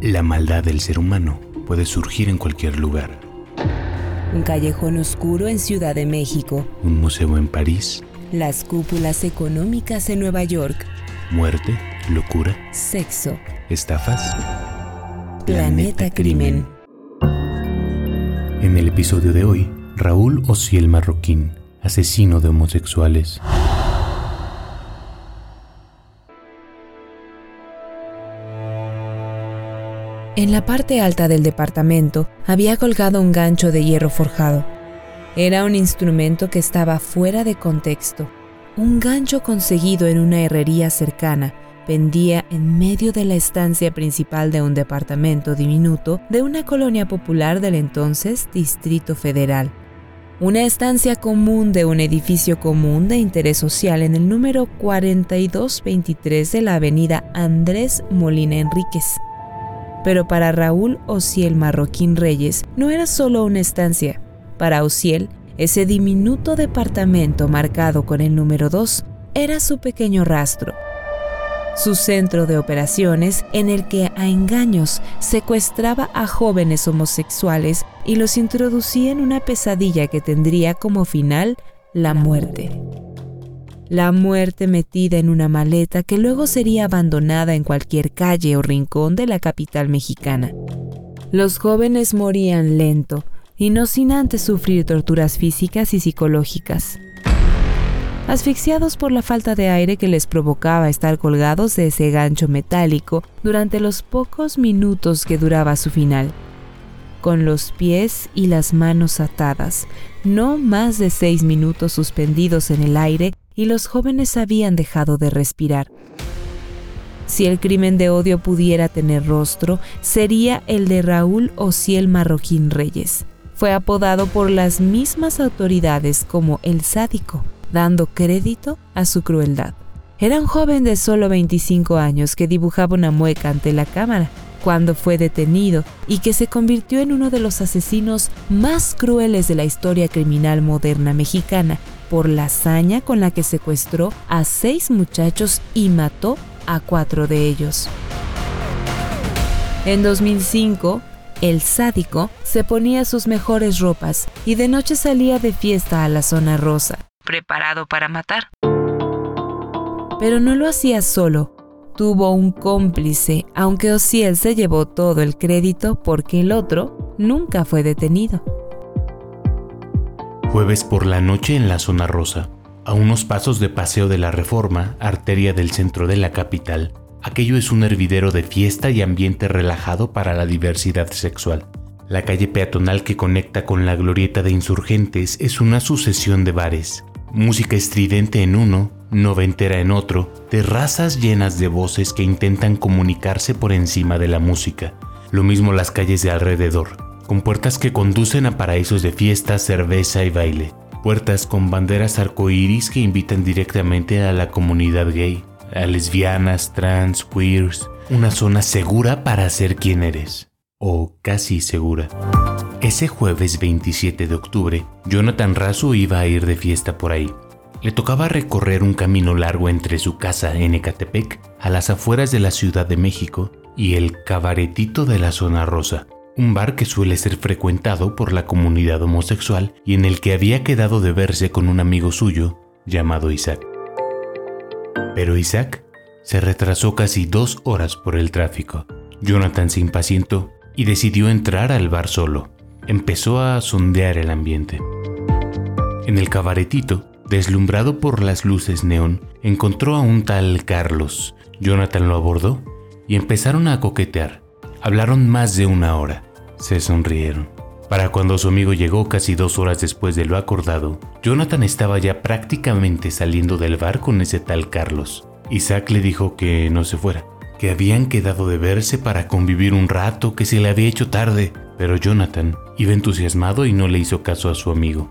La maldad del ser humano puede surgir en cualquier lugar. Un callejón oscuro en Ciudad de México. Un museo en París. Las cúpulas económicas en Nueva York. Muerte, locura. Sexo. Estafas. Planeta, Crimen. En el episodio de hoy, Raúl Ociel Marroquín, asesino de homosexuales. En la parte alta del departamento había colgado un gancho de hierro forjado. Era un instrumento que estaba fuera de contexto. Un gancho conseguido en una herrería cercana pendía en medio de la estancia principal de un departamento diminuto de una colonia popular del entonces Distrito Federal. Una estancia común de un edificio común de interés social en el número 4223 de la avenida Andrés Molina Enríquez. Pero para Raúl Ociel Marroquín Reyes no era solo una estancia. Para Ociel, ese diminuto departamento marcado con el número 2 era su pequeño rastro. Su centro de operaciones en el que a engaños secuestraba a jóvenes homosexuales y los introducía en una pesadilla que tendría como final la muerte la muerte metida en una maleta que luego sería abandonada en cualquier calle o rincón de la capital mexicana. Los jóvenes morían lento y no sin antes sufrir torturas físicas y psicológicas. Asfixiados por la falta de aire que les provocaba estar colgados de ese gancho metálico durante los pocos minutos que duraba su final con los pies y las manos atadas, no más de seis minutos suspendidos en el aire y los jóvenes habían dejado de respirar. Si el crimen de odio pudiera tener rostro, sería el de Raúl Ociel Marroquín Reyes. Fue apodado por las mismas autoridades como el sádico, dando crédito a su crueldad. Era un joven de solo 25 años que dibujaba una mueca ante la cámara cuando fue detenido y que se convirtió en uno de los asesinos más crueles de la historia criminal moderna mexicana por la hazaña con la que secuestró a seis muchachos y mató a cuatro de ellos. En 2005, el sádico se ponía sus mejores ropas y de noche salía de fiesta a la zona rosa, preparado para matar. Pero no lo hacía solo, tuvo un cómplice, aunque Ociel se llevó todo el crédito porque el otro nunca fue detenido. Jueves por la noche en la zona rosa, a unos pasos de Paseo de la Reforma, arteria del centro de la capital. Aquello es un hervidero de fiesta y ambiente relajado para la diversidad sexual. La calle peatonal que conecta con la glorieta de insurgentes es una sucesión de bares. Música estridente en uno, noventera en otro, terrazas llenas de voces que intentan comunicarse por encima de la música. Lo mismo las calles de alrededor con puertas que conducen a paraísos de fiesta, cerveza y baile. Puertas con banderas arcoíris que invitan directamente a la comunidad gay, a lesbianas, trans, queers. Una zona segura para ser quien eres. O casi segura. Ese jueves 27 de octubre, Jonathan Razo iba a ir de fiesta por ahí. Le tocaba recorrer un camino largo entre su casa en Ecatepec, a las afueras de la Ciudad de México, y el cabaretito de la zona rosa, un bar que suele ser frecuentado por la comunidad homosexual y en el que había quedado de verse con un amigo suyo llamado Isaac. Pero Isaac se retrasó casi dos horas por el tráfico. Jonathan se impacientó y decidió entrar al bar solo. Empezó a sondear el ambiente. En el cabaretito, deslumbrado por las luces neón, encontró a un tal Carlos. Jonathan lo abordó y empezaron a coquetear. Hablaron más de una hora. Se sonrieron. Para cuando su amigo llegó casi dos horas después de lo acordado, Jonathan estaba ya prácticamente saliendo del bar con ese tal Carlos. Isaac le dijo que no se fuera, que habían quedado de verse para convivir un rato, que se le había hecho tarde, pero Jonathan iba entusiasmado y no le hizo caso a su amigo.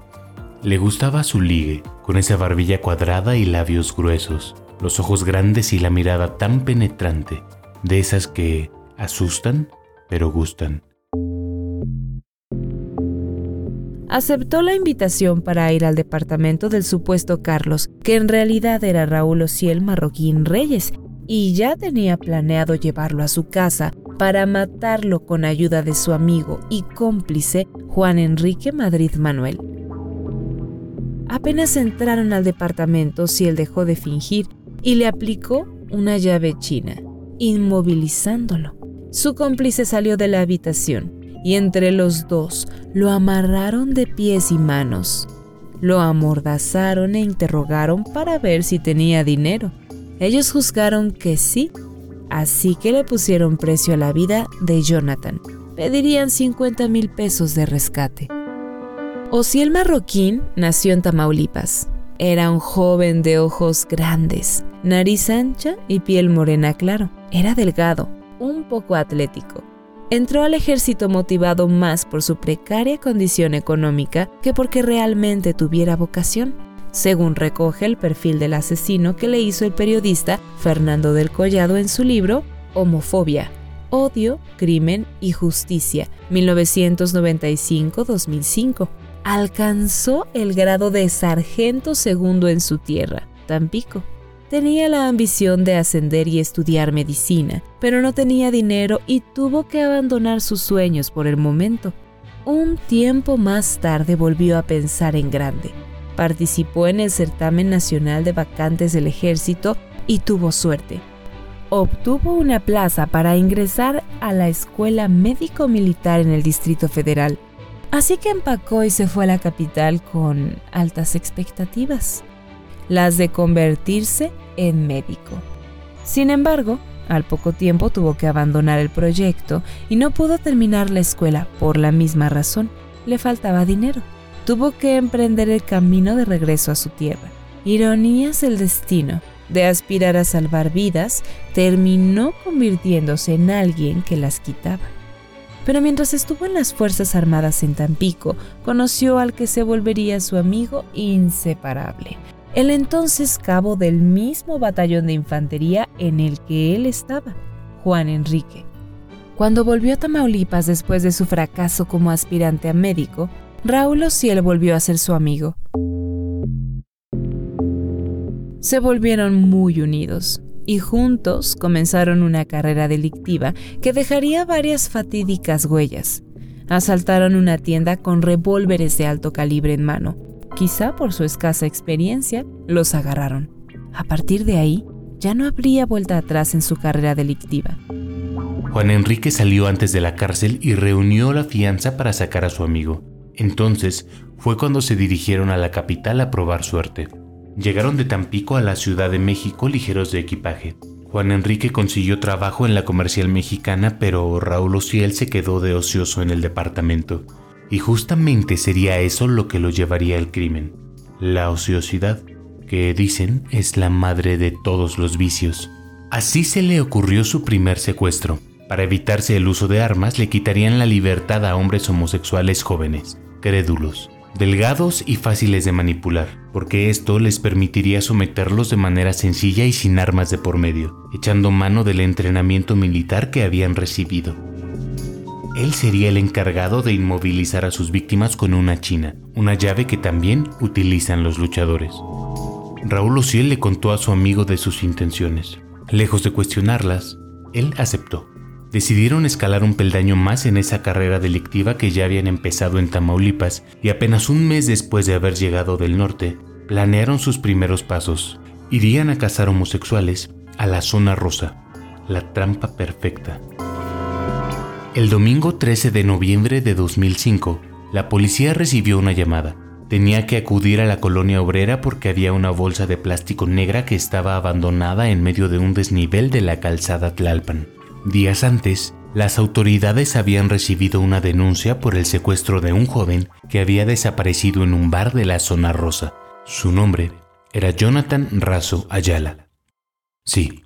Le gustaba su ligue, con esa barbilla cuadrada y labios gruesos, los ojos grandes y la mirada tan penetrante, de esas que asustan pero gustan. Aceptó la invitación para ir al departamento del supuesto Carlos, que en realidad era Raúl Ociel Marroquín Reyes, y ya tenía planeado llevarlo a su casa para matarlo con ayuda de su amigo y cómplice Juan Enrique Madrid Manuel. Apenas entraron al departamento, Ciel dejó de fingir y le aplicó una llave china, inmovilizándolo. Su cómplice salió de la habitación y entre los dos lo amarraron de pies y manos. Lo amordazaron e interrogaron para ver si tenía dinero. Ellos juzgaron que sí, así que le pusieron precio a la vida de Jonathan. Pedirían 50 mil pesos de rescate. Osiel Marroquín nació en Tamaulipas. Era un joven de ojos grandes, nariz ancha y piel morena claro. Era delgado, un poco atlético. Entró al ejército motivado más por su precaria condición económica que porque realmente tuviera vocación, según recoge el perfil del asesino que le hizo el periodista Fernando del Collado en su libro Homofobia, Odio, Crimen y Justicia, 1995-2005. Alcanzó el grado de sargento segundo en su tierra, Tampico. Tenía la ambición de ascender y estudiar medicina, pero no tenía dinero y tuvo que abandonar sus sueños por el momento. Un tiempo más tarde volvió a pensar en grande. Participó en el certamen nacional de vacantes del ejército y tuvo suerte. Obtuvo una plaza para ingresar a la Escuela Médico Militar en el Distrito Federal. Así que empacó y se fue a la capital con altas expectativas las de convertirse en médico. Sin embargo, al poco tiempo tuvo que abandonar el proyecto y no pudo terminar la escuela por la misma razón. Le faltaba dinero. Tuvo que emprender el camino de regreso a su tierra. Ironías del destino. De aspirar a salvar vidas, terminó convirtiéndose en alguien que las quitaba. Pero mientras estuvo en las Fuerzas Armadas en Tampico, conoció al que se volvería su amigo inseparable, el entonces cabo del mismo batallón de infantería en el que él estaba, Juan Enrique. Cuando volvió a Tamaulipas después de su fracaso como aspirante a médico, Raúl Ociel volvió a ser su amigo. Se volvieron muy unidos y juntos comenzaron una carrera delictiva que dejaría varias fatídicas huellas. Asaltaron una tienda con revólveres de alto calibre en mano, Quizá por su escasa experiencia, los agarraron. A partir de ahí, ya no habría vuelta atrás en su carrera delictiva. Juan Enrique salió antes de la cárcel y reunió la fianza para sacar a su amigo. Entonces fue cuando se dirigieron a la capital a probar suerte. Llegaron de Tampico a la Ciudad de México ligeros de equipaje. Juan Enrique consiguió trabajo en la comercial mexicana, pero Raúl Ociel se quedó de ocioso en el departamento. Y justamente sería eso lo que lo llevaría al crimen, la ociosidad, que dicen es la madre de todos los vicios. Así se le ocurrió su primer secuestro. Para evitarse el uso de armas, le quitarían la libertad a hombres homosexuales jóvenes, crédulos, delgados y fáciles de manipular, porque esto les permitiría someterlos de manera sencilla y sin armas de por medio, echando mano del entrenamiento militar que habían recibido. Él sería el encargado de inmovilizar a sus víctimas con una china, una llave que también utilizan los luchadores. Raúl Ociel le contó a su amigo de sus intenciones. Lejos de cuestionarlas, él aceptó. Decidieron escalar un peldaño más en esa carrera delictiva que ya habían empezado en Tamaulipas y apenas un mes después de haber llegado del norte, planearon sus primeros pasos. Irían a cazar homosexuales a la zona rosa, la trampa perfecta. El domingo 13 de noviembre de 2005, la policía recibió una llamada. Tenía que acudir a la colonia obrera porque había una bolsa de plástico negra que estaba abandonada en medio de un desnivel de la calzada Tlalpan. Días antes, las autoridades habían recibido una denuncia por el secuestro de un joven que había desaparecido en un bar de la zona rosa. Su nombre era Jonathan Razo Ayala. Sí,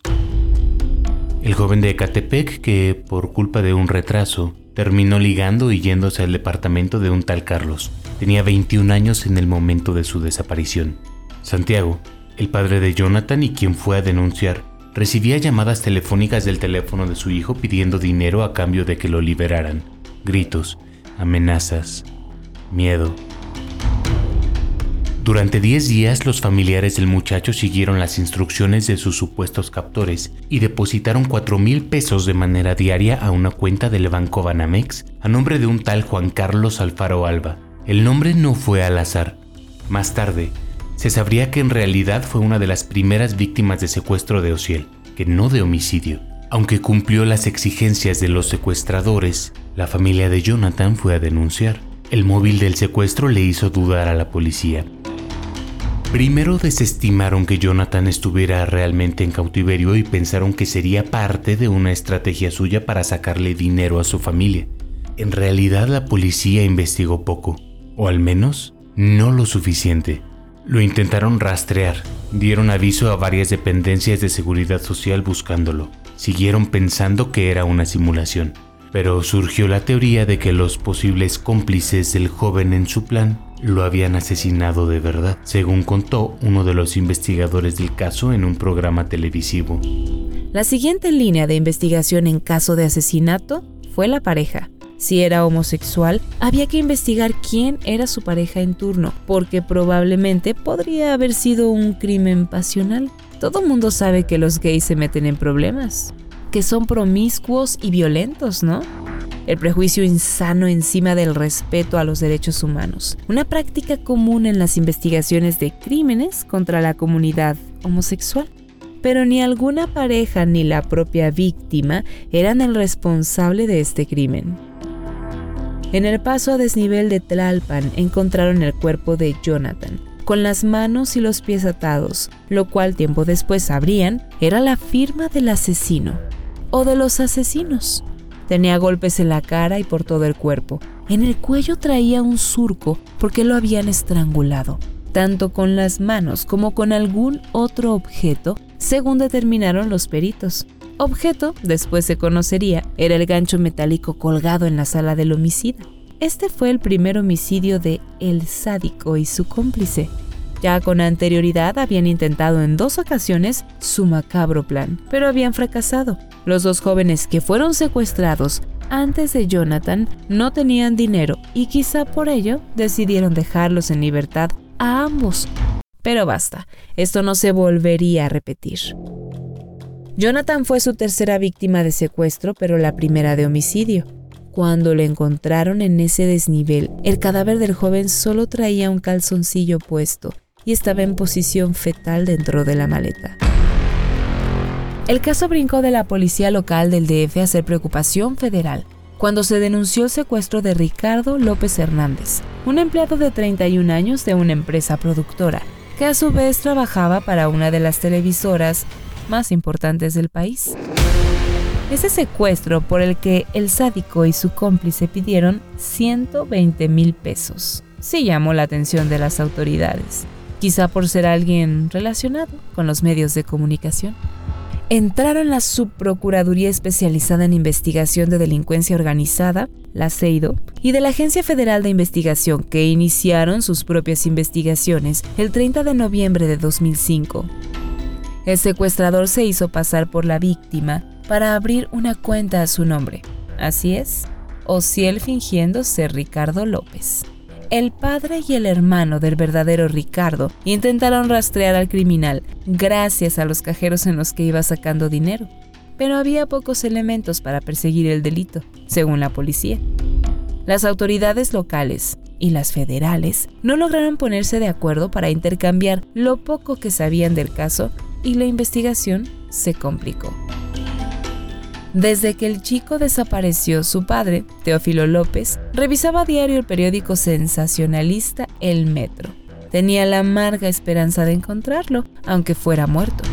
el joven de Ecatepec que, por culpa de un retraso, terminó ligando y yéndose al departamento de un tal Carlos. Tenía 21 años en el momento de su desaparición. Santiago, el padre de Jonathan y quien fue a denunciar, recibía llamadas telefónicas del teléfono de su hijo pidiendo dinero a cambio de que lo liberaran. Gritos, amenazas, miedo. Durante 10 días los familiares del muchacho siguieron las instrucciones de sus supuestos captores y depositaron 4 mil pesos de manera diaria a una cuenta del Banco Banamex a nombre de un tal Juan Carlos Alfaro Alba. El nombre no fue al azar. Más tarde, se sabría que en realidad fue una de las primeras víctimas de secuestro de Ociel, que no de homicidio. Aunque cumplió las exigencias de los secuestradores, la familia de Jonathan fue a denunciar. El móvil del secuestro le hizo dudar a la policía. Primero desestimaron que Jonathan estuviera realmente en cautiverio y pensaron que sería parte de una estrategia suya para sacarle dinero a su familia. En realidad la policía investigó poco, o al menos no lo suficiente. Lo intentaron rastrear, dieron aviso a varias dependencias de seguridad social buscándolo. Siguieron pensando que era una simulación, pero surgió la teoría de que los posibles cómplices del joven en su plan lo habían asesinado de verdad, según contó uno de los investigadores del caso en un programa televisivo. La siguiente línea de investigación en caso de asesinato fue la pareja. Si era homosexual, había que investigar quién era su pareja en turno, porque probablemente podría haber sido un crimen pasional. Todo mundo sabe que los gays se meten en problemas, que son promiscuos y violentos, ¿no? El prejuicio insano encima del respeto a los derechos humanos, una práctica común en las investigaciones de crímenes contra la comunidad homosexual. Pero ni alguna pareja ni la propia víctima eran el responsable de este crimen. En el paso a desnivel de Tlalpan encontraron el cuerpo de Jonathan, con las manos y los pies atados, lo cual tiempo después sabrían era la firma del asesino o de los asesinos. Tenía golpes en la cara y por todo el cuerpo. En el cuello traía un surco porque lo habían estrangulado, tanto con las manos como con algún otro objeto, según determinaron los peritos. Objeto, después se conocería, era el gancho metálico colgado en la sala del homicida. Este fue el primer homicidio de El Sádico y su cómplice. Ya con anterioridad habían intentado en dos ocasiones su macabro plan, pero habían fracasado. Los dos jóvenes que fueron secuestrados antes de Jonathan no tenían dinero y quizá por ello decidieron dejarlos en libertad a ambos. Pero basta, esto no se volvería a repetir. Jonathan fue su tercera víctima de secuestro, pero la primera de homicidio. Cuando lo encontraron en ese desnivel, el cadáver del joven solo traía un calzoncillo puesto y estaba en posición fetal dentro de la maleta. El caso brincó de la policía local del DF a ser preocupación federal cuando se denunció el secuestro de Ricardo López Hernández, un empleado de 31 años de una empresa productora, que a su vez trabajaba para una de las televisoras más importantes del país. Ese secuestro por el que el sádico y su cómplice pidieron 120 mil pesos sí llamó la atención de las autoridades, quizá por ser alguien relacionado con los medios de comunicación entraron la Subprocuraduría Especializada en Investigación de Delincuencia Organizada, la CEIDO, y de la Agencia Federal de Investigación, que iniciaron sus propias investigaciones el 30 de noviembre de 2005. El secuestrador se hizo pasar por la víctima para abrir una cuenta a su nombre. Así es, Ociel fingiendo ser Ricardo López. El padre y el hermano del verdadero Ricardo intentaron rastrear al criminal gracias a los cajeros en los que iba sacando dinero, pero había pocos elementos para perseguir el delito, según la policía. Las autoridades locales y las federales no lograron ponerse de acuerdo para intercambiar lo poco que sabían del caso y la investigación se complicó. Desde que el chico desapareció, su padre, Teófilo López, revisaba a diario el periódico sensacionalista El Metro. Tenía la amarga esperanza de encontrarlo, aunque fuera muerto.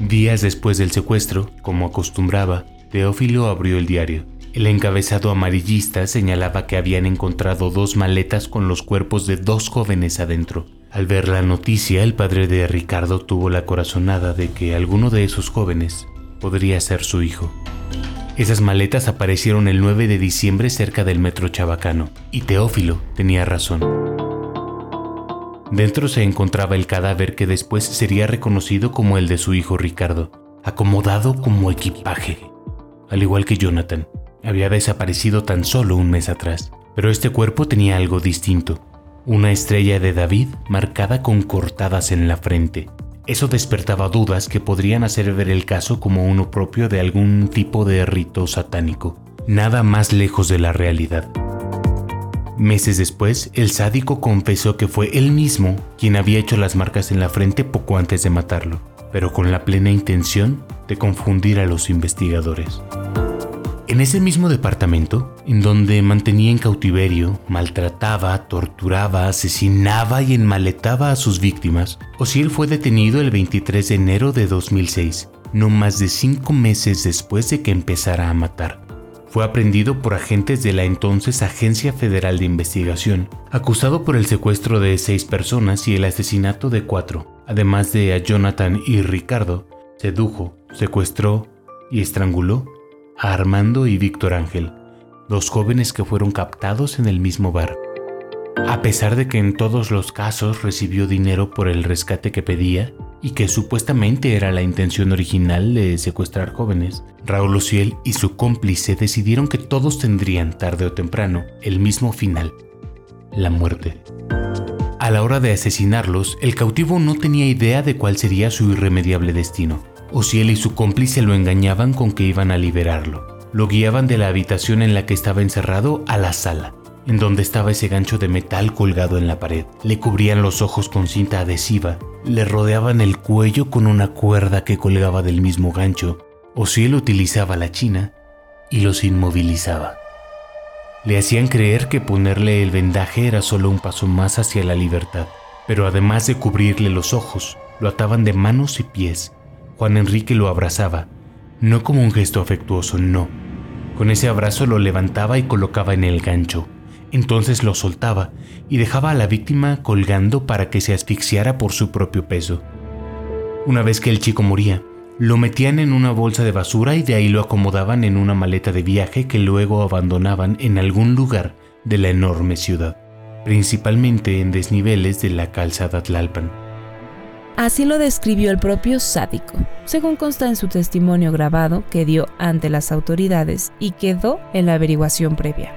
Días después del secuestro, como acostumbraba, Teófilo abrió el diario. El encabezado amarillista señalaba que habían encontrado dos maletas con los cuerpos de dos jóvenes adentro. Al ver la noticia, el padre de Ricardo tuvo la corazonada de que alguno de esos jóvenes podría ser su hijo. Esas maletas aparecieron el 9 de diciembre cerca del metro Chabacano, y Teófilo tenía razón. Dentro se encontraba el cadáver que después sería reconocido como el de su hijo Ricardo, acomodado como equipaje. Al igual que Jonathan, había desaparecido tan solo un mes atrás, pero este cuerpo tenía algo distinto, una estrella de David marcada con cortadas en la frente. Eso despertaba dudas que podrían hacer ver el caso como uno propio de algún tipo de rito satánico, nada más lejos de la realidad. Meses después, el sádico confesó que fue él mismo quien había hecho las marcas en la frente poco antes de matarlo, pero con la plena intención de confundir a los investigadores. En ese mismo departamento, en donde mantenía en cautiverio, maltrataba, torturaba, asesinaba y enmaletaba a sus víctimas, Osiel fue detenido el 23 de enero de 2006, no más de cinco meses después de que empezara a matar. Fue aprendido por agentes de la entonces Agencia Federal de Investigación, acusado por el secuestro de seis personas y el asesinato de cuatro. Además de a Jonathan y Ricardo, sedujo, secuestró y estranguló a Armando y Víctor Ángel, dos jóvenes que fueron captados en el mismo bar. A pesar de que en todos los casos recibió dinero por el rescate que pedía, y que supuestamente era la intención original de secuestrar jóvenes, Raúl Luciel y su cómplice decidieron que todos tendrían tarde o temprano el mismo final, la muerte. A la hora de asesinarlos, el cautivo no tenía idea de cuál sería su irremediable destino. Ociel y su cómplice lo engañaban con que iban a liberarlo. Lo guiaban de la habitación en la que estaba encerrado a la sala, en donde estaba ese gancho de metal colgado en la pared. Le cubrían los ojos con cinta adhesiva, le rodeaban el cuello con una cuerda que colgaba del mismo gancho, o si él utilizaba la china y los inmovilizaba. Le hacían creer que ponerle el vendaje era solo un paso más hacia la libertad, pero además de cubrirle los ojos, lo ataban de manos y pies. Juan Enrique lo abrazaba, no como un gesto afectuoso, no. Con ese abrazo lo levantaba y colocaba en el gancho entonces lo soltaba y dejaba a la víctima colgando para que se asfixiara por su propio peso. Una vez que el chico moría, lo metían en una bolsa de basura y de ahí lo acomodaban en una maleta de viaje que luego abandonaban en algún lugar de la enorme ciudad, principalmente en desniveles de la calzada Tlalpan. Así lo describió el propio sádico, según consta en su testimonio grabado que dio ante las autoridades y quedó en la averiguación previa.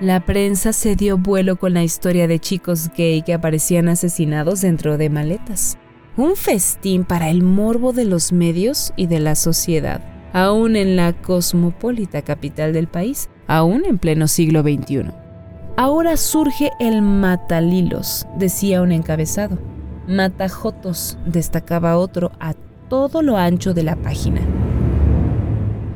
La prensa se dio vuelo con la historia de chicos gay que aparecían asesinados dentro de maletas. Un festín para el morbo de los medios y de la sociedad, aún en la cosmopolita capital del país, aún en pleno siglo XXI. Ahora surge el matalilos, decía un encabezado. Matajotos, destacaba otro a todo lo ancho de la página.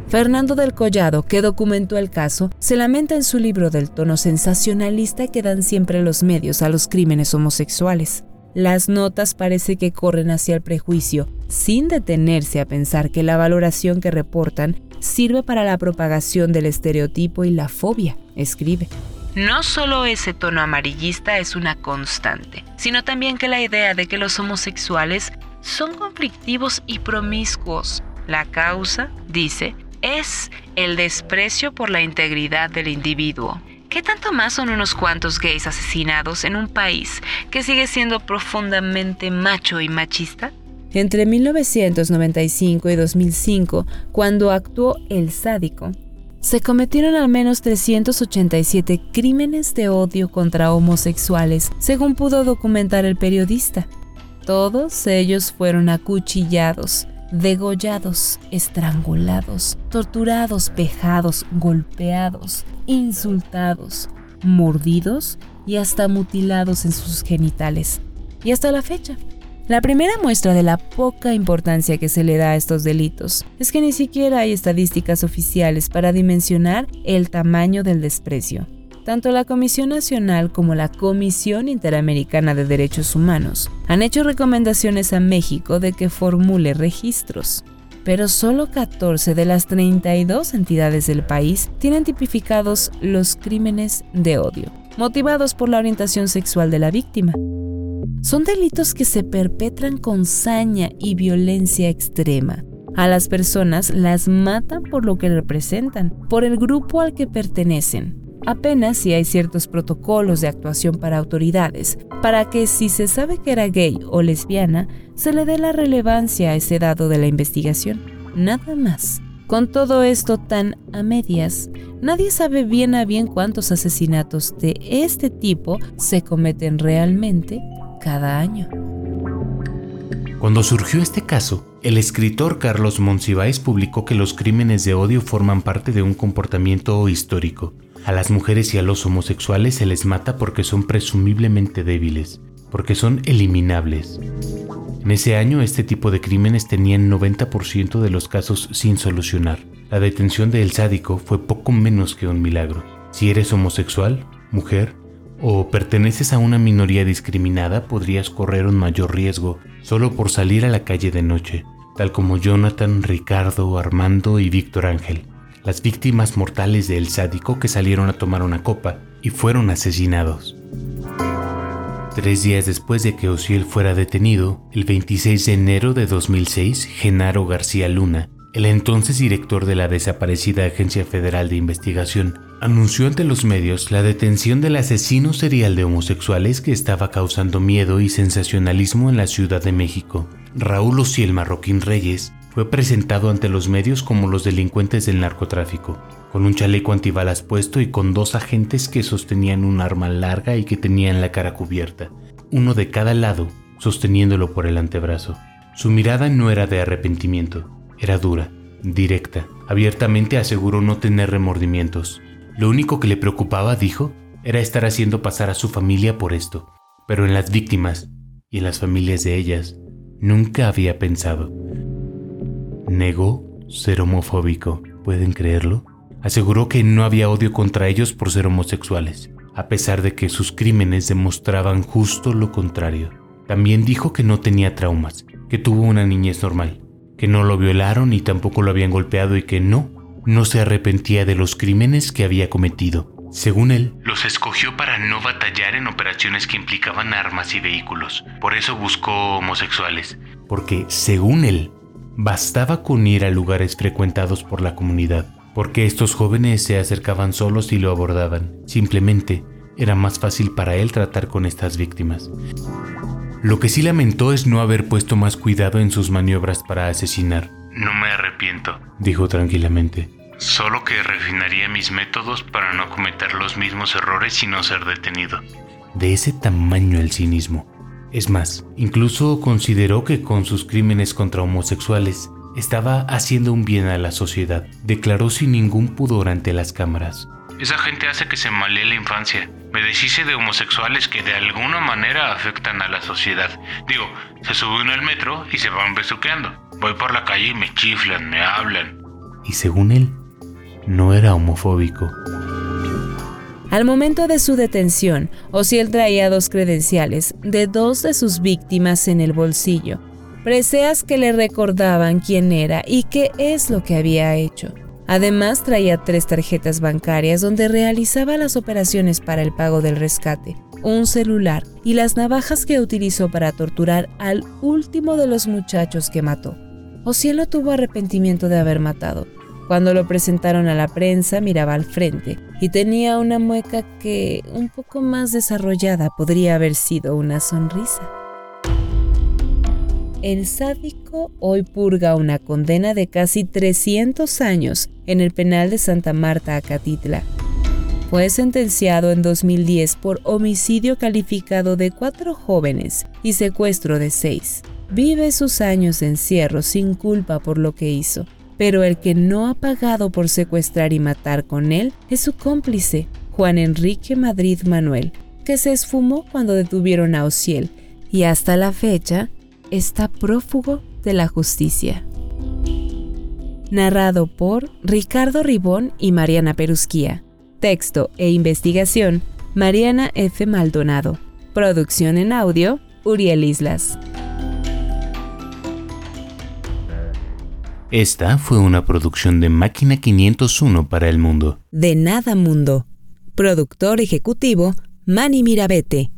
Fernando del Collado, que documentó el caso, se lamenta en su libro del tono sensacionalista que dan siempre los medios a los crímenes homosexuales. Las notas parece que corren hacia el prejuicio, sin detenerse a pensar que la valoración que reportan sirve para la propagación del estereotipo y la fobia, escribe. No solo ese tono amarillista es una constante, sino también que la idea de que los homosexuales son conflictivos y promiscuos. La causa, dice, es el desprecio por la integridad del individuo. ¿Qué tanto más son unos cuantos gays asesinados en un país que sigue siendo profundamente macho y machista? Entre 1995 y 2005, cuando actuó El Sádico, se cometieron al menos 387 crímenes de odio contra homosexuales, según pudo documentar el periodista. Todos ellos fueron acuchillados, degollados, estrangulados, torturados, pejados, golpeados, insultados, mordidos y hasta mutilados en sus genitales. Y hasta la fecha. La primera muestra de la poca importancia que se le da a estos delitos es que ni siquiera hay estadísticas oficiales para dimensionar el tamaño del desprecio. Tanto la Comisión Nacional como la Comisión Interamericana de Derechos Humanos han hecho recomendaciones a México de que formule registros, pero solo 14 de las 32 entidades del país tienen tipificados los crímenes de odio, motivados por la orientación sexual de la víctima. Son delitos que se perpetran con saña y violencia extrema. A las personas las matan por lo que representan, por el grupo al que pertenecen, apenas si hay ciertos protocolos de actuación para autoridades, para que si se sabe que era gay o lesbiana, se le dé la relevancia a ese dado de la investigación. Nada más. Con todo esto tan a medias, nadie sabe bien a bien cuántos asesinatos de este tipo se cometen realmente cada año. Cuando surgió este caso, el escritor Carlos Monsiváis publicó que los crímenes de odio forman parte de un comportamiento histórico. A las mujeres y a los homosexuales se les mata porque son presumiblemente débiles, porque son eliminables. En ese año este tipo de crímenes tenían 90% de los casos sin solucionar. La detención de El Sádico fue poco menos que un milagro. Si eres homosexual, mujer, o perteneces a una minoría discriminada, podrías correr un mayor riesgo solo por salir a la calle de noche, tal como Jonathan, Ricardo, Armando y Víctor Ángel, las víctimas mortales de El Sádico que salieron a tomar una copa y fueron asesinados. Tres días después de que Ociel fuera detenido, el 26 de enero de 2006, Genaro García Luna, el entonces director de la desaparecida Agencia Federal de Investigación, anunció ante los medios la detención del asesino serial de homosexuales que estaba causando miedo y sensacionalismo en la Ciudad de México. Raúl Ociel Marroquín Reyes fue presentado ante los medios como los delincuentes del narcotráfico, con un chaleco antibalas puesto y con dos agentes que sostenían un arma larga y que tenían la cara cubierta, uno de cada lado, sosteniéndolo por el antebrazo. Su mirada no era de arrepentimiento, era dura, directa. Abiertamente aseguró no tener remordimientos. Lo único que le preocupaba, dijo, era estar haciendo pasar a su familia por esto. Pero en las víctimas y en las familias de ellas, nunca había pensado. Negó ser homofóbico, ¿pueden creerlo? Aseguró que no había odio contra ellos por ser homosexuales, a pesar de que sus crímenes demostraban justo lo contrario. También dijo que no tenía traumas, que tuvo una niñez normal, que no lo violaron y tampoco lo habían golpeado y que no, no se arrepentía de los crímenes que había cometido. Según él, los escogió para no batallar en operaciones que implicaban armas y vehículos. Por eso buscó homosexuales, porque, según él, bastaba con ir a lugares frecuentados por la comunidad, porque estos jóvenes se acercaban solos y lo abordaban. Simplemente, era más fácil para él tratar con estas víctimas. Lo que sí lamentó es no haber puesto más cuidado en sus maniobras para asesinar. No me arrepiento, dijo tranquilamente. Solo que refinaría mis métodos para no cometer los mismos errores y no ser detenido. De ese tamaño el cinismo. Es más, incluso consideró que con sus crímenes contra homosexuales estaba haciendo un bien a la sociedad. Declaró sin ningún pudor ante las cámaras. Esa gente hace que se malee la infancia. Me deshice de homosexuales que de alguna manera afectan a la sociedad. Digo, se suben al metro y se van besuqueando. Voy por la calle y me chiflan, me hablan. Y según él, no era homofóbico. Al momento de su detención, Ociel traía dos credenciales de dos de sus víctimas en el bolsillo, preseas que le recordaban quién era y qué es lo que había hecho. Además traía tres tarjetas bancarias donde realizaba las operaciones para el pago del rescate, un celular y las navajas que utilizó para torturar al último de los muchachos que mató. Ocielo tuvo arrepentimiento de haber matado. Cuando lo presentaron a la prensa miraba al frente y tenía una mueca que, un poco más desarrollada, podría haber sido una sonrisa. El sádico hoy purga una condena de casi 300 años en el penal de Santa Marta, Acatitla. Fue sentenciado en 2010 por homicidio calificado de cuatro jóvenes y secuestro de seis. Vive sus años de encierro sin culpa por lo que hizo, pero el que no ha pagado por secuestrar y matar con él es su cómplice, Juan Enrique Madrid Manuel, que se esfumó cuando detuvieron a Ociel y hasta la fecha está prófugo de la justicia. Narrado por Ricardo Ribón y Mariana Perusquía. Texto e investigación, Mariana F. Maldonado. Producción en audio, Uriel Islas. Esta fue una producción de Máquina 501 para el mundo. De Nada Mundo. Productor ejecutivo, Manny Mirabete.